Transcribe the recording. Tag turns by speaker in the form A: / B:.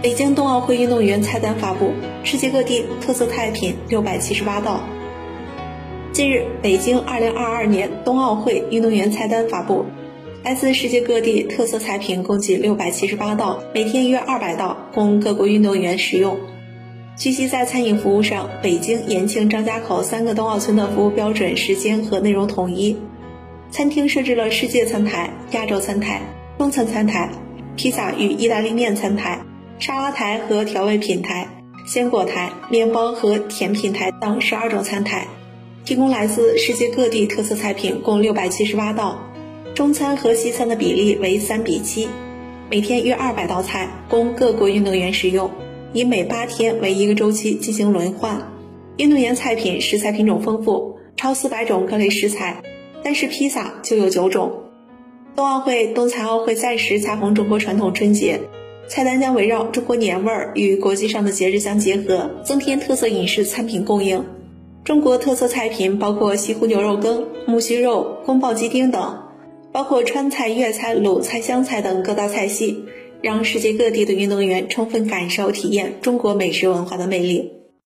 A: 北京冬奥会运动员菜单发布，世界各地特色菜品六百七十八道。近日，北京二零二二年冬奥会运动员菜单发布，来自世界各地特色菜品共计六百七十八道，每天约二百道，供各国运动员食用。据悉，在餐饮服务上，北京、延庆、张家口三个冬奥村的服务标准、时间和内容统一。餐厅设置了世界餐台、亚洲餐台、中餐餐台、披萨与意大利面餐台。沙拉台和调味品台、鲜果台、面包和甜品台等十二种餐台，提供来自世界各地特色菜品共六百七十八道，中餐和西餐的比例为三比七，每天约二百道菜供各国运动员食用，以每八天为一个周期进行轮换。运动员菜品食材品种丰富，超四百种各类食材，单是披萨就有九种。冬奥会、冬残奥会暂时恰逢中国传统春节。菜单将围绕中国年味儿与国际上的节日相结合，增添特色饮食餐品供应。中国特色菜品包括西湖牛肉羹、木须肉、宫爆鸡丁等，包括川菜、粤菜、鲁菜、湘菜等各大菜系，让世界各地的运动员充分感受体验中国美食文化的魅力。